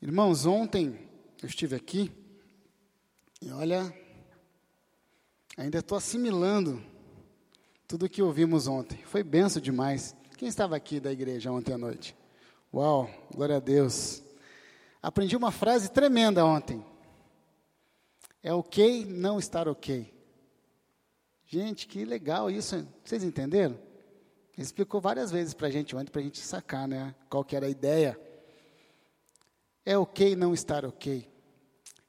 Irmãos, ontem eu estive aqui e olha, ainda estou assimilando tudo o que ouvimos ontem. Foi benção demais. Quem estava aqui da igreja ontem à noite? Uau, glória a Deus. Aprendi uma frase tremenda ontem. É ok não estar ok. Gente, que legal isso. Vocês entenderam? Ele explicou várias vezes para a gente ontem, para a gente sacar, né? Qual que era a ideia. É ok não estar ok.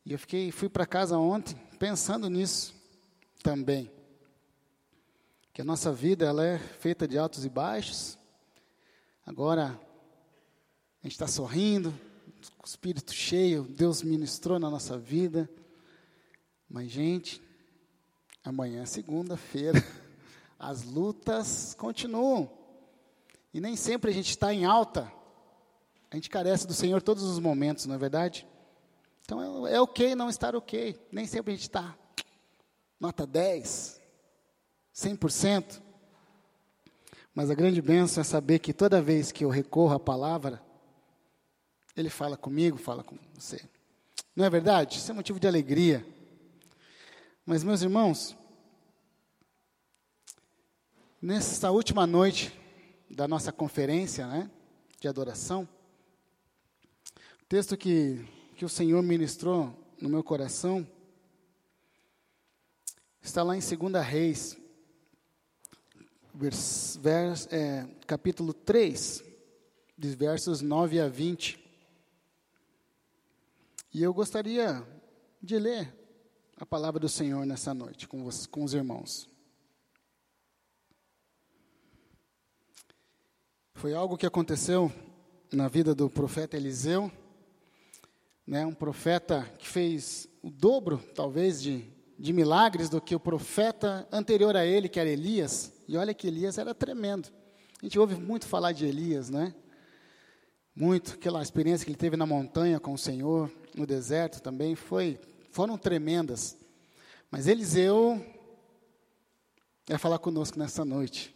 E eu fiquei, fui para casa ontem pensando nisso também. Que a nossa vida ela é feita de altos e baixos. Agora a gente está sorrindo, com o espírito cheio, Deus ministrou na nossa vida. Mas, gente, amanhã é segunda-feira, as lutas continuam. E nem sempre a gente está em alta. A gente carece do Senhor todos os momentos, não é verdade? Então é, é ok não estar ok. Nem sempre a gente está nota 10, 100%. Mas a grande bênção é saber que toda vez que eu recorro à palavra, Ele fala comigo, fala com você. Não é verdade? Isso é motivo de alegria. Mas, meus irmãos, nessa última noite da nossa conferência né, de adoração, texto que, que o Senhor ministrou no meu coração está lá em 2 Reis, vers, vers, é, capítulo 3, dos versos 9 a 20. E eu gostaria de ler a palavra do Senhor nessa noite com, os, com os irmãos. Foi algo que aconteceu na vida do profeta Eliseu né, um profeta que fez o dobro, talvez, de, de milagres do que o profeta anterior a ele, que era Elias. E olha que Elias era tremendo. A gente ouve muito falar de Elias, né? Muito, aquela experiência que ele teve na montanha com o Senhor, no deserto também, foi, foram tremendas. Mas Eliseu vai falar conosco nessa noite.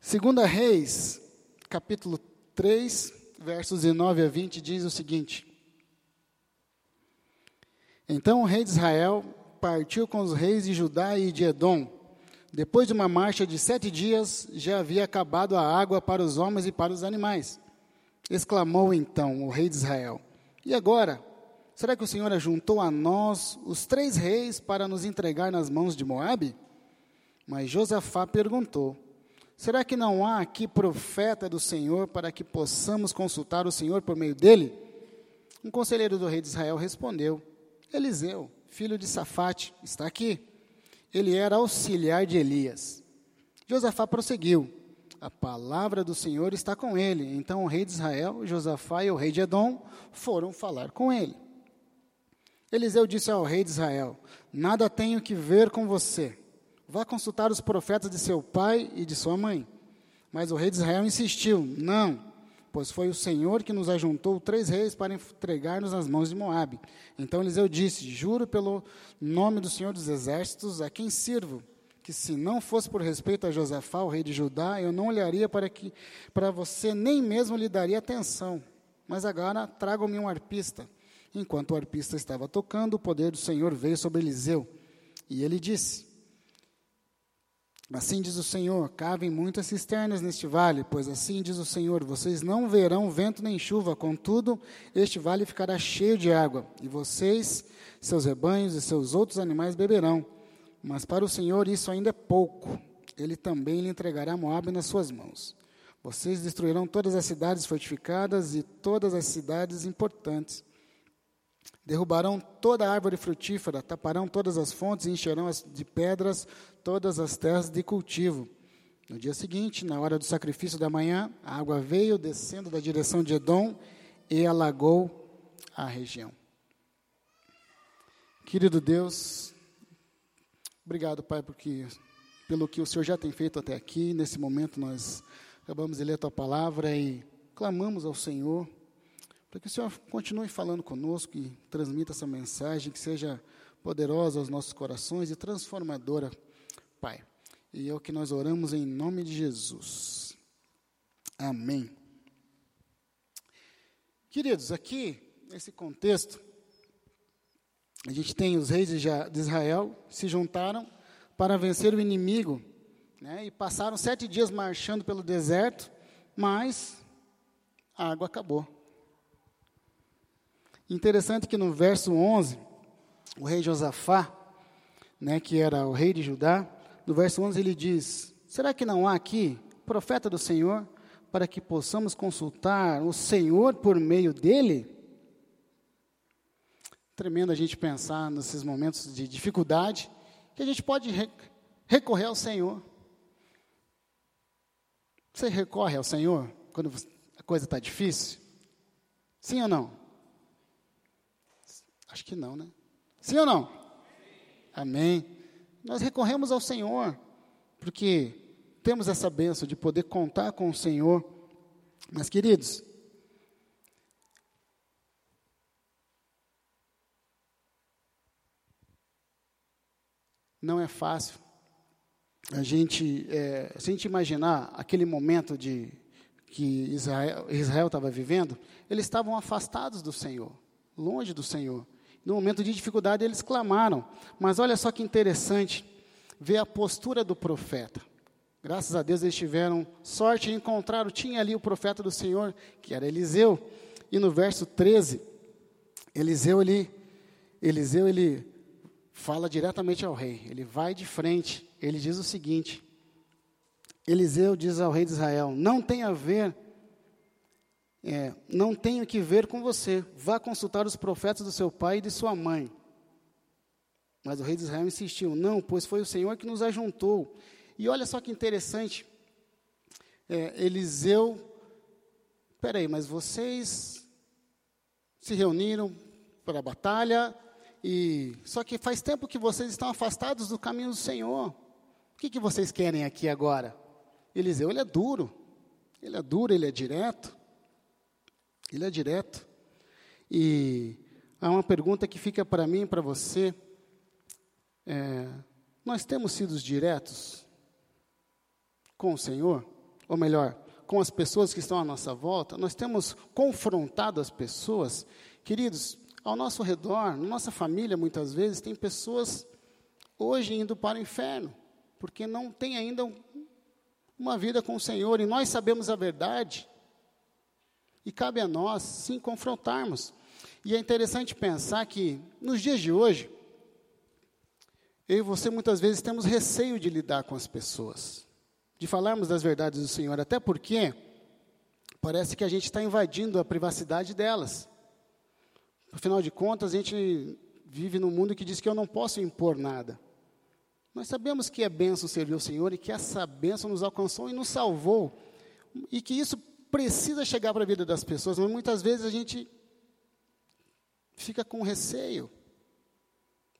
Segunda Reis, capítulo 3, versos de 9 a 20, diz o seguinte: Então o rei de Israel partiu com os reis de Judá e de Edom. Depois de uma marcha de sete dias, já havia acabado a água para os homens e para os animais. Exclamou então o rei de Israel: E agora? Será que o Senhor ajuntou a nós os três reis para nos entregar nas mãos de Moabe? Mas Josafá perguntou: Será que não há aqui profeta do Senhor para que possamos consultar o Senhor por meio dele? Um conselheiro do rei de Israel respondeu: Eliseu, filho de Safate, está aqui. Ele era auxiliar de Elias. Josafá prosseguiu: A palavra do Senhor está com ele. Então o rei de Israel, Josafá e o rei de Edom foram falar com ele. Eliseu disse ao rei de Israel: Nada tenho que ver com você Vá consultar os profetas de seu pai e de sua mãe. Mas o rei de Israel insistiu: Não, pois foi o Senhor que nos ajuntou três reis para entregar-nos nas mãos de Moabe. Então Eliseu disse: Juro pelo nome do Senhor dos exércitos, a quem sirvo, que se não fosse por respeito a Josafá, o rei de Judá, eu não olharia para que para você nem mesmo lhe daria atenção. Mas agora tragam-me um arpista. Enquanto o arpista estava tocando, o poder do Senhor veio sobre Eliseu. E ele disse: Assim diz o Senhor: cavem muitas cisternas neste vale, pois assim diz o Senhor: vocês não verão vento nem chuva, contudo, este vale ficará cheio de água, e vocês, seus rebanhos e seus outros animais beberão. Mas para o Senhor isso ainda é pouco. Ele também lhe entregará Moabe nas suas mãos. Vocês destruirão todas as cidades fortificadas e todas as cidades importantes. Derrubarão toda a árvore frutífera, taparão todas as fontes e encherão de pedras todas as terras de cultivo. No dia seguinte, na hora do sacrifício da manhã, a água veio descendo da direção de Edom e alagou a região. Querido Deus, obrigado, Pai, porque pelo que o Senhor já tem feito até aqui. Nesse momento nós acabamos de ler a tua palavra e clamamos ao Senhor para que o Senhor continue falando conosco e transmita essa mensagem que seja poderosa aos nossos corações e transformadora, Pai. E é o que nós oramos em nome de Jesus. Amém. Queridos, aqui, nesse contexto, a gente tem os reis de Israel se juntaram para vencer o inimigo, né, e passaram sete dias marchando pelo deserto, mas a água acabou. Interessante que no verso 11, o rei Josafá, né, que era o rei de Judá, no verso 11 ele diz: Será que não há aqui profeta do Senhor para que possamos consultar o Senhor por meio dele? Tremendo a gente pensar nesses momentos de dificuldade, que a gente pode recorrer ao Senhor. Você recorre ao Senhor quando a coisa está difícil? Sim ou não? Acho que não, né? Sim ou não? Amém. Nós recorremos ao Senhor, porque temos essa benção de poder contar com o Senhor. Mas, queridos, não é fácil a gente, é, se a gente imaginar aquele momento de que Israel estava vivendo, eles estavam afastados do Senhor, longe do Senhor. No momento de dificuldade, eles clamaram. Mas olha só que interessante ver a postura do profeta. Graças a Deus eles tiveram sorte e encontraram, tinha ali o profeta do Senhor, que era Eliseu. E no verso 13, Eliseu ele, Eliseu ele fala diretamente ao rei. Ele vai de frente. Ele diz o seguinte: Eliseu diz ao rei de Israel: Não tem a ver é, não tenho que ver com você. Vá consultar os profetas do seu pai e de sua mãe. Mas o rei de Israel insistiu: Não, pois foi o Senhor que nos ajuntou. E olha só que interessante. É, Eliseu, peraí, mas vocês se reuniram para a batalha, e só que faz tempo que vocês estão afastados do caminho do Senhor. O que, que vocês querem aqui agora? Eliseu, ele é duro, ele é duro, ele é direto. Ele é direto. E há uma pergunta que fica para mim e para você. É, nós temos sido diretos com o Senhor? Ou melhor, com as pessoas que estão à nossa volta? Nós temos confrontado as pessoas? Queridos, ao nosso redor, na nossa família, muitas vezes, tem pessoas hoje indo para o inferno, porque não tem ainda uma vida com o Senhor, e nós sabemos a verdade, e cabe a nós, sim, confrontarmos. E é interessante pensar que, nos dias de hoje, eu e você muitas vezes temos receio de lidar com as pessoas, de falarmos das verdades do Senhor, até porque parece que a gente está invadindo a privacidade delas. Afinal de contas, a gente vive num mundo que diz que eu não posso impor nada. Nós sabemos que é benção servir o Senhor e que essa benção nos alcançou e nos salvou. E que isso precisa chegar para a vida das pessoas, mas muitas vezes a gente fica com receio.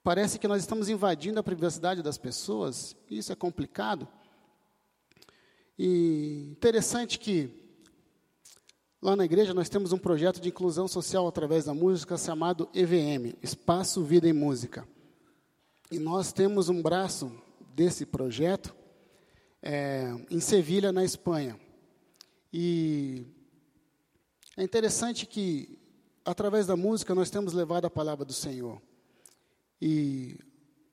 Parece que nós estamos invadindo a privacidade das pessoas, e isso é complicado. E interessante que lá na igreja nós temos um projeto de inclusão social através da música chamado EVM, Espaço Vida e Música. E nós temos um braço desse projeto é, em Sevilha, na Espanha. E é interessante que, através da música, nós temos levado a palavra do Senhor. E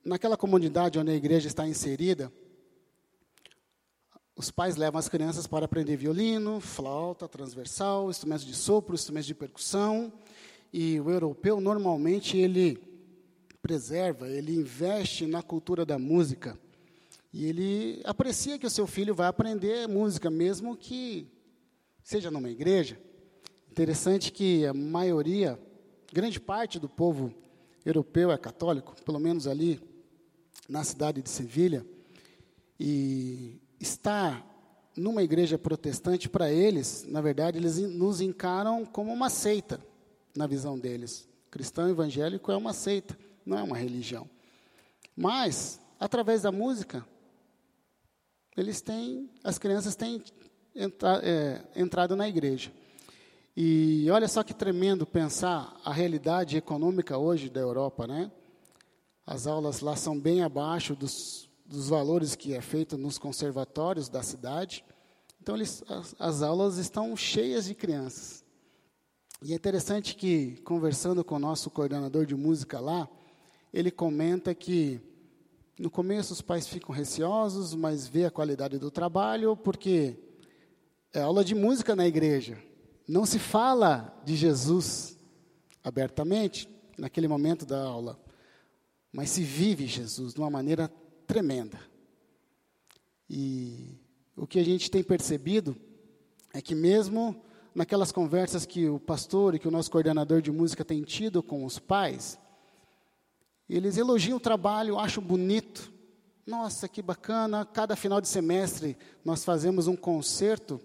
naquela comunidade onde a igreja está inserida, os pais levam as crianças para aprender violino, flauta, transversal, instrumentos de sopro, instrumentos de percussão. E o europeu, normalmente, ele preserva, ele investe na cultura da música. E ele aprecia que o seu filho vai aprender música, mesmo que seja numa igreja, interessante que a maioria, grande parte do povo europeu é católico, pelo menos ali na cidade de Sevilha, e estar numa igreja protestante, para eles, na verdade, eles nos encaram como uma seita, na visão deles. Cristão evangélico é uma seita, não é uma religião. Mas, através da música, eles têm, as crianças têm entra, é, entrado na igreja. E olha só que tremendo pensar a realidade econômica hoje da Europa, né? As aulas lá são bem abaixo dos, dos valores que é feito nos conservatórios da cidade. Então, eles, as, as aulas estão cheias de crianças. E é interessante que, conversando com o nosso coordenador de música lá, ele comenta que no começo os pais ficam receosos, mas vê a qualidade do trabalho, porque é aula de música na igreja. Não se fala de Jesus abertamente naquele momento da aula, mas se vive Jesus de uma maneira tremenda. E o que a gente tem percebido é que mesmo naquelas conversas que o pastor e que o nosso coordenador de música tem tido com os pais, eles elogiam o trabalho, acham bonito. Nossa, que bacana! Cada final de semestre nós fazemos um concerto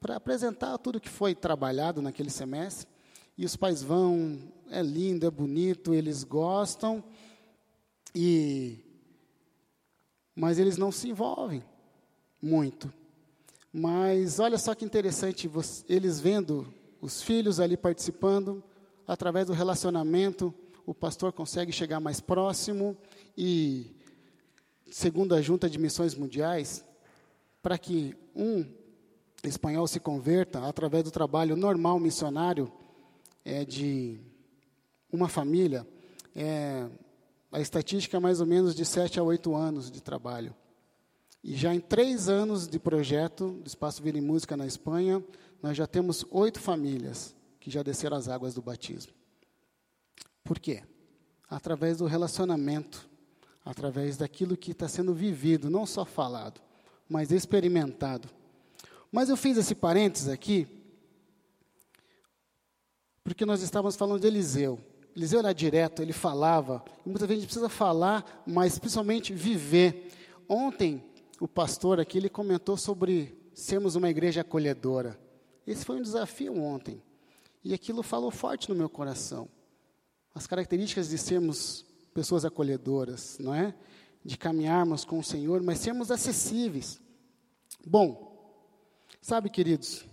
para apresentar tudo que foi trabalhado naquele semestre. E os pais vão, é lindo, é bonito, eles gostam, e mas eles não se envolvem muito. Mas olha só que interessante, eles vendo os filhos ali participando, através do relacionamento, o pastor consegue chegar mais próximo e, segundo a Junta de Missões Mundiais, para que um espanhol se converta através do trabalho normal missionário é, de uma família, é, a estatística é mais ou menos de 7 a 8 anos de trabalho. E já em três anos de projeto do Espaço Vila e Música na Espanha, nós já temos oito famílias que já desceram as águas do batismo. Por quê? Através do relacionamento, através daquilo que está sendo vivido, não só falado, mas experimentado. Mas eu fiz esse parênteses aqui, porque nós estávamos falando de Eliseu. Eliseu era direto, ele falava, e muitas vezes a gente precisa falar, mas principalmente viver. Ontem, o pastor aqui, ele comentou sobre sermos uma igreja acolhedora. Esse foi um desafio ontem. E aquilo falou forte no meu coração. As características de sermos pessoas acolhedoras, não é? De caminharmos com o Senhor, mas sermos acessíveis. Bom, sabe, queridos,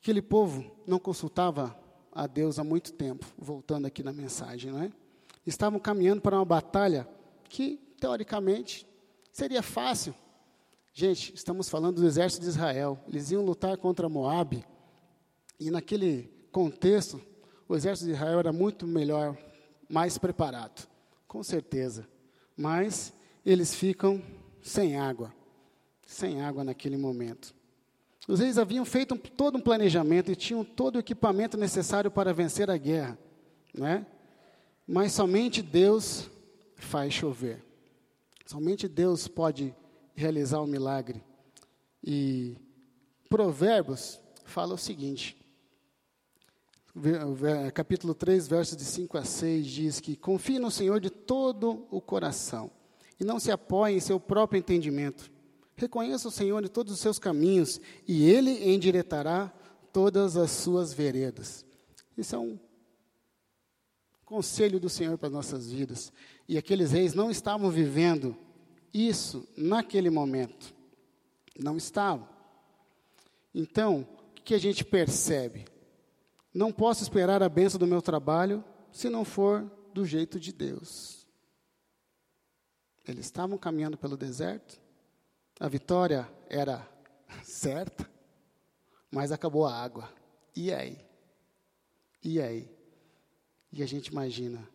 aquele povo não consultava a Deus há muito tempo, voltando aqui na mensagem, não é? Estavam caminhando para uma batalha que, teoricamente, seria fácil, Gente, estamos falando do exército de Israel. Eles iam lutar contra Moab. E naquele contexto, o exército de Israel era muito melhor, mais preparado, com certeza. Mas eles ficam sem água, sem água naquele momento. Os reis haviam feito um, todo um planejamento e tinham todo o equipamento necessário para vencer a guerra, né? Mas somente Deus faz chover. Somente Deus pode realizar o um milagre. E Provérbios fala o seguinte, capítulo 3, versos de 5 a 6, diz que confie no Senhor de todo o coração e não se apoie em seu próprio entendimento. Reconheça o Senhor em todos os seus caminhos e Ele endireitará todas as suas veredas. Isso é um conselho do Senhor para as nossas vidas. E aqueles reis não estavam vivendo isso naquele momento. Não estava. Então, o que a gente percebe? Não posso esperar a benção do meu trabalho se não for do jeito de Deus. Eles estavam caminhando pelo deserto, a vitória era certa, mas acabou a água. E aí? E aí? E a gente imagina,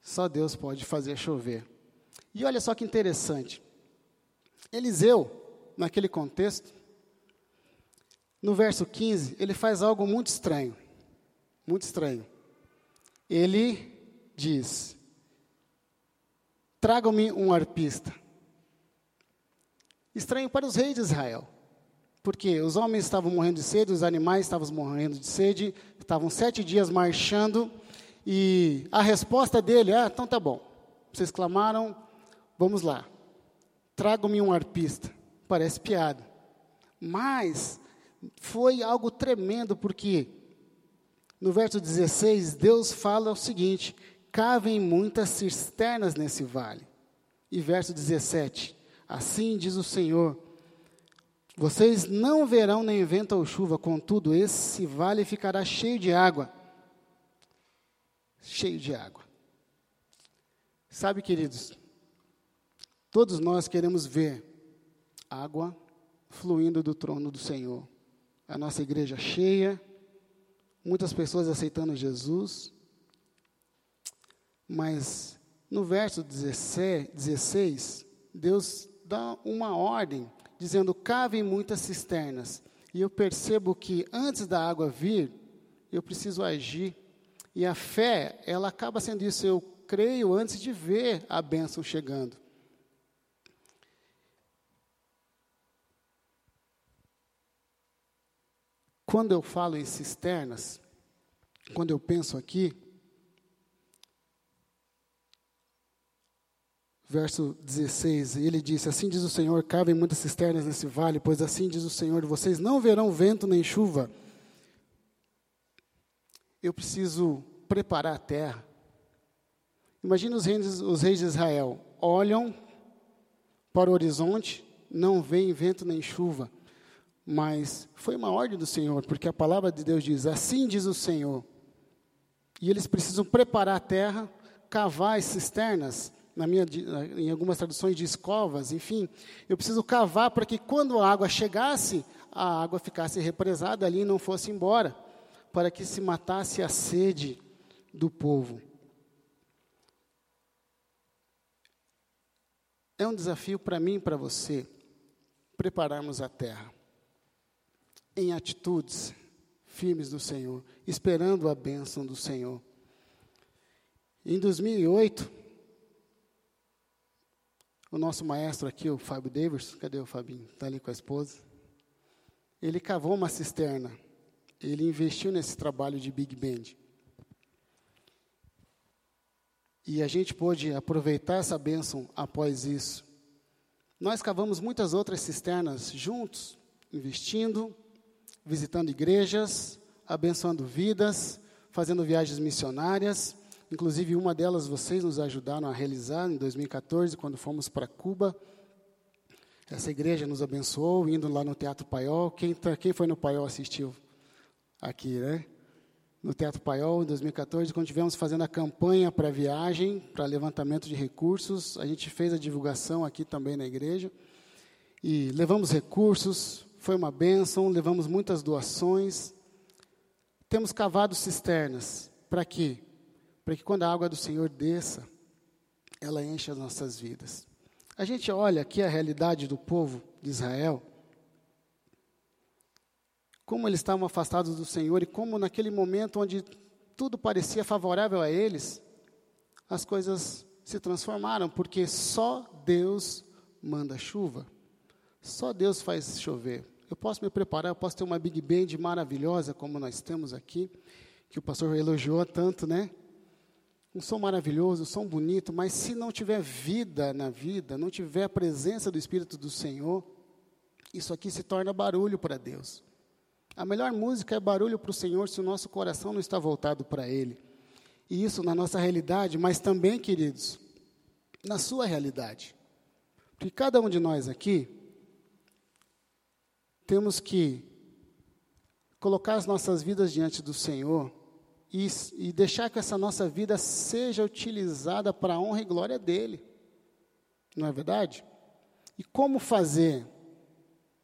só Deus pode fazer chover. E olha só que interessante. Eliseu, naquele contexto, no verso 15, ele faz algo muito estranho. Muito estranho. Ele diz: Tragam-me um arpista. Estranho para os reis de Israel. Porque os homens estavam morrendo de sede, os animais estavam morrendo de sede, estavam sete dias marchando, e a resposta dele, ah, então tá bom. Vocês clamaram, Vamos lá. Trago-me um arpista. Parece piada. Mas foi algo tremendo, porque no verso 16, Deus fala o seguinte: cavem muitas cisternas nesse vale. E verso 17: Assim diz o Senhor: Vocês não verão nem vento ou chuva, contudo, esse vale ficará cheio de água. Cheio de água. Sabe, queridos, Todos nós queremos ver água fluindo do trono do Senhor. A nossa igreja cheia, muitas pessoas aceitando Jesus, mas no verso 16, Deus dá uma ordem, dizendo: cavem muitas cisternas. E eu percebo que antes da água vir, eu preciso agir. E a fé, ela acaba sendo isso. Eu creio antes de ver a bênção chegando. Quando eu falo em cisternas, quando eu penso aqui, verso 16, ele disse: Assim diz o Senhor: cavem muitas cisternas nesse vale, pois assim diz o Senhor: vocês não verão vento nem chuva. Eu preciso preparar a terra. Imagina os reis, os reis de Israel: olham para o horizonte, não veem vento nem chuva. Mas foi uma ordem do Senhor, porque a palavra de Deus diz: Assim diz o Senhor. E eles precisam preparar a terra, cavar as cisternas, na minha, em algumas traduções de escovas, enfim. Eu preciso cavar para que quando a água chegasse, a água ficasse represada ali e não fosse embora, para que se matasse a sede do povo. É um desafio para mim e para você prepararmos a terra em atitudes firmes do Senhor, esperando a bênção do Senhor. Em 2008, o nosso maestro aqui, o Fábio Davis, cadê o Fabinho? Está ali com a esposa. Ele cavou uma cisterna. Ele investiu nesse trabalho de Big Band. E a gente pôde aproveitar essa bênção após isso. Nós cavamos muitas outras cisternas juntos, investindo, visitando igrejas, abençoando vidas, fazendo viagens missionárias. Inclusive, uma delas vocês nos ajudaram a realizar em 2014, quando fomos para Cuba. Essa igreja nos abençoou, indo lá no Teatro Paiol. Quem, tá, quem foi no Paiol assistiu aqui, né? No Teatro Paiol, em 2014, quando estivemos fazendo a campanha para viagem, para levantamento de recursos, a gente fez a divulgação aqui também na igreja. E levamos recursos, foi uma bênção, levamos muitas doações. Temos cavado cisternas. Para quê? Para que quando a água do Senhor desça, ela enche as nossas vidas. A gente olha aqui a realidade do povo de Israel, como eles estavam afastados do Senhor e como naquele momento onde tudo parecia favorável a eles, as coisas se transformaram, porque só Deus manda chuva. Só Deus faz chover. Eu posso me preparar, eu posso ter uma big band maravilhosa, como nós temos aqui, que o pastor elogiou tanto, né? Um som maravilhoso, um som bonito, mas se não tiver vida na vida, não tiver a presença do Espírito do Senhor, isso aqui se torna barulho para Deus. A melhor música é barulho para o Senhor se o nosso coração não está voltado para Ele. E isso na nossa realidade, mas também, queridos, na sua realidade. Porque cada um de nós aqui temos que colocar as nossas vidas diante do Senhor e, e deixar que essa nossa vida seja utilizada para a honra e glória dEle. Não é verdade? E como fazer?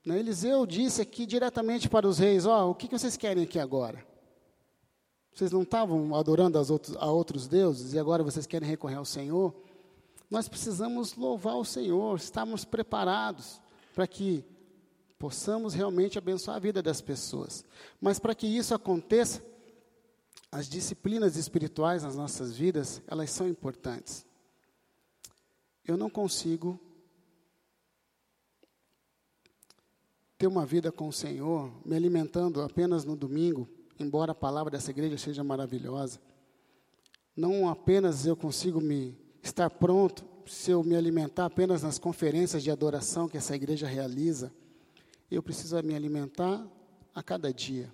Né, Eliseu disse aqui diretamente para os reis: Ó, oh, o que, que vocês querem aqui agora? Vocês não estavam adorando outros, a outros deuses e agora vocês querem recorrer ao Senhor? Nós precisamos louvar o Senhor, estamos preparados para que possamos realmente abençoar a vida das pessoas. Mas para que isso aconteça, as disciplinas espirituais nas nossas vidas, elas são importantes. Eu não consigo ter uma vida com o Senhor me alimentando apenas no domingo, embora a palavra dessa igreja seja maravilhosa. Não apenas eu consigo me estar pronto se eu me alimentar apenas nas conferências de adoração que essa igreja realiza eu preciso me alimentar a cada dia,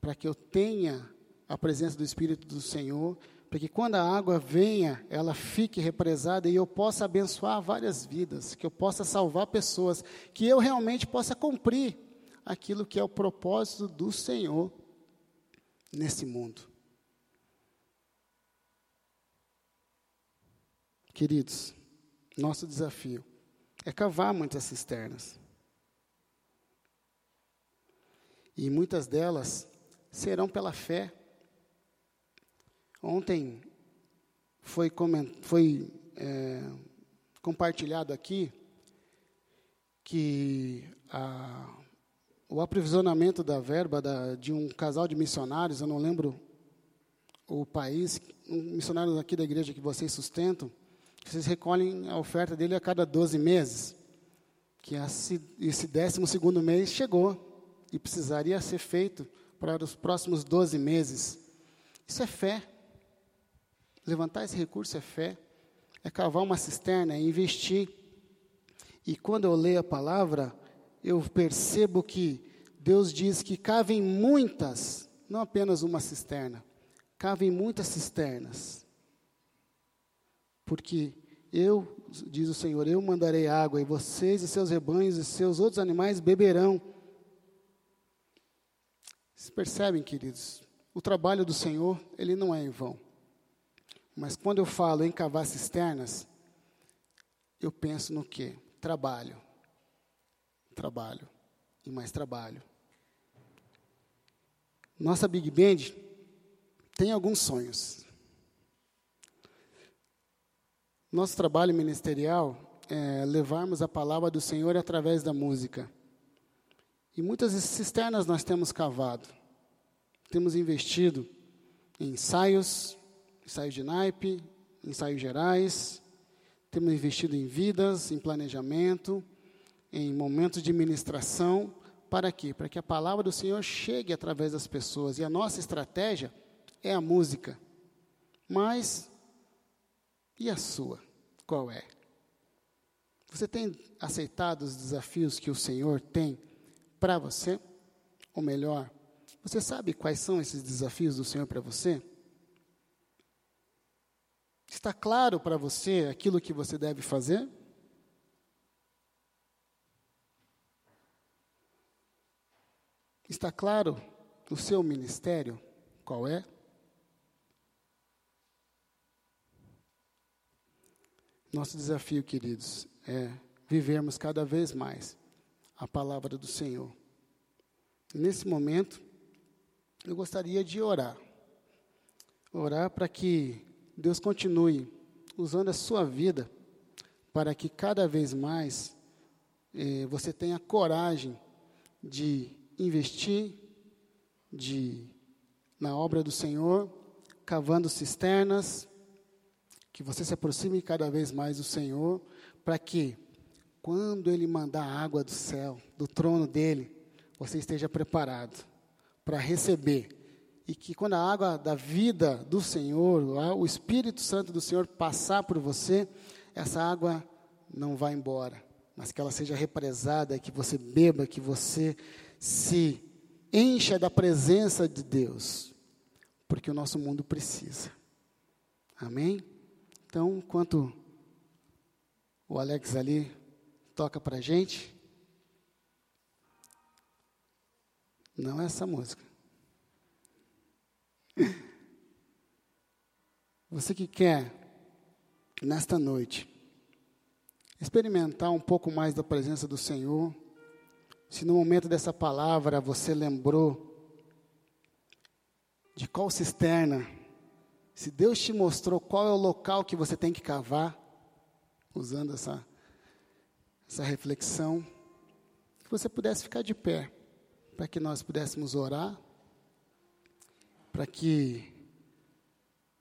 para que eu tenha a presença do Espírito do Senhor, para que quando a água venha, ela fique represada e eu possa abençoar várias vidas, que eu possa salvar pessoas, que eu realmente possa cumprir aquilo que é o propósito do Senhor nesse mundo. Queridos, nosso desafio é cavar muitas cisternas. E muitas delas serão pela fé. Ontem foi, foi é, compartilhado aqui que a, o aprisionamento da verba da, de um casal de missionários, eu não lembro o país, um missionário aqui da igreja que vocês sustentam, vocês recolhem a oferta dele a cada 12 meses. Que esse décimo segundo mês chegou e precisaria ser feito para os próximos 12 meses. Isso é fé. Levantar esse recurso é fé. É cavar uma cisterna, é investir. E quando eu leio a palavra, eu percebo que Deus diz que cavem muitas, não apenas uma cisterna, cavem muitas cisternas. Porque eu, diz o Senhor, eu mandarei água, e vocês e seus rebanhos e seus outros animais beberão. Vocês percebem, queridos? O trabalho do Senhor, ele não é em vão. Mas quando eu falo em cavar cisternas, eu penso no quê? Trabalho. Trabalho. E mais trabalho. Nossa Big Band tem alguns sonhos. Nosso trabalho ministerial é levarmos a palavra do Senhor através da música. E muitas cisternas nós temos cavado. Temos investido em ensaios, ensaios de naipe, ensaios gerais. Temos investido em vidas, em planejamento, em momentos de ministração. Para quê? Para que a palavra do Senhor chegue através das pessoas. E a nossa estratégia é a música. Mas, e a sua? Qual é? Você tem aceitado os desafios que o Senhor tem para você? Ou melhor, você sabe quais são esses desafios do Senhor para você? Está claro para você aquilo que você deve fazer? Está claro o seu ministério? Qual é? Nosso desafio, queridos, é vivermos cada vez mais a palavra do Senhor. Nesse momento, eu gostaria de orar. Orar para que Deus continue usando a sua vida para que cada vez mais eh, você tenha coragem de investir de, na obra do Senhor, cavando cisternas, que você se aproxime cada vez mais do Senhor, para que, quando Ele mandar água do céu, do trono dele, você esteja preparado para receber. E que quando a água da vida do Senhor, o Espírito Santo do Senhor passar por você, essa água não vá embora, mas que ela seja represada, que você beba, que você se encha da presença de Deus, porque o nosso mundo precisa. Amém? Então, enquanto o Alex ali toca para a gente, não é essa música. Você que quer, nesta noite, experimentar um pouco mais da presença do Senhor, se no momento dessa palavra você lembrou de qual cisterna, se Deus te mostrou qual é o local que você tem que cavar, usando essa, essa reflexão, que você pudesse ficar de pé, para que nós pudéssemos orar, para que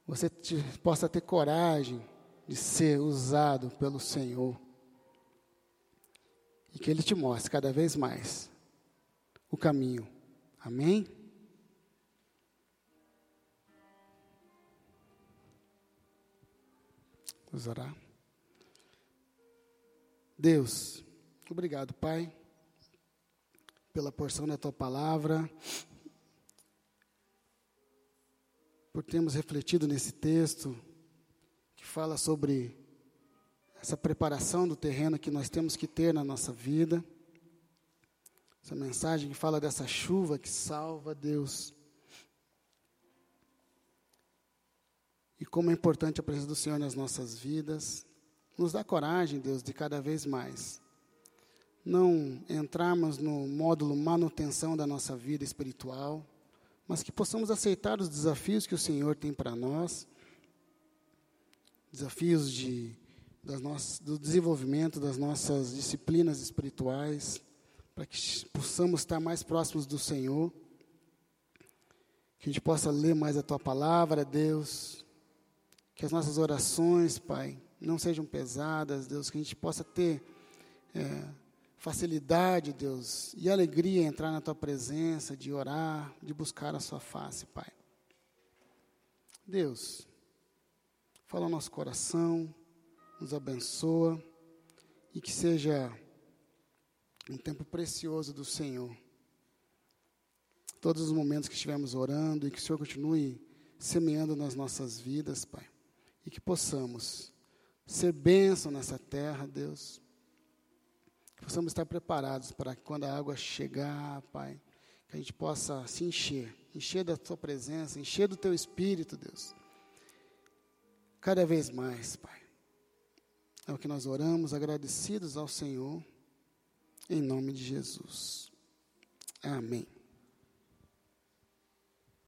você te, possa ter coragem de ser usado pelo Senhor e que Ele te mostre cada vez mais o caminho. Amém? Vamos orar. Deus, obrigado, Pai, pela porção da Tua palavra, por termos refletido nesse texto que fala sobre essa preparação do terreno que nós temos que ter na nossa vida. Essa mensagem que fala dessa chuva que salva Deus. E como é importante a presença do Senhor nas nossas vidas. Nos dá coragem, Deus, de cada vez mais não entrarmos no módulo manutenção da nossa vida espiritual, mas que possamos aceitar os desafios que o Senhor tem para nós, desafios de, das nossas, do desenvolvimento das nossas disciplinas espirituais, para que possamos estar mais próximos do Senhor, que a gente possa ler mais a Tua palavra, Deus, que as nossas orações, Pai, não sejam pesadas, Deus, que a gente possa ter é, facilidade, Deus, e alegria entrar na Tua presença, de orar, de buscar a Sua face, Pai. Deus, fala ao nosso coração, nos abençoa e que seja um tempo precioso do Senhor. Todos os momentos que estivermos orando e que o Senhor continue semeando nas nossas vidas, Pai e que possamos ser bênção nessa terra, Deus. Que possamos estar preparados para que quando a água chegar, Pai, que a gente possa se encher, encher da Tua presença, encher do Teu Espírito, Deus. Cada vez mais, Pai. É o que nós oramos, agradecidos ao Senhor, em nome de Jesus. Amém.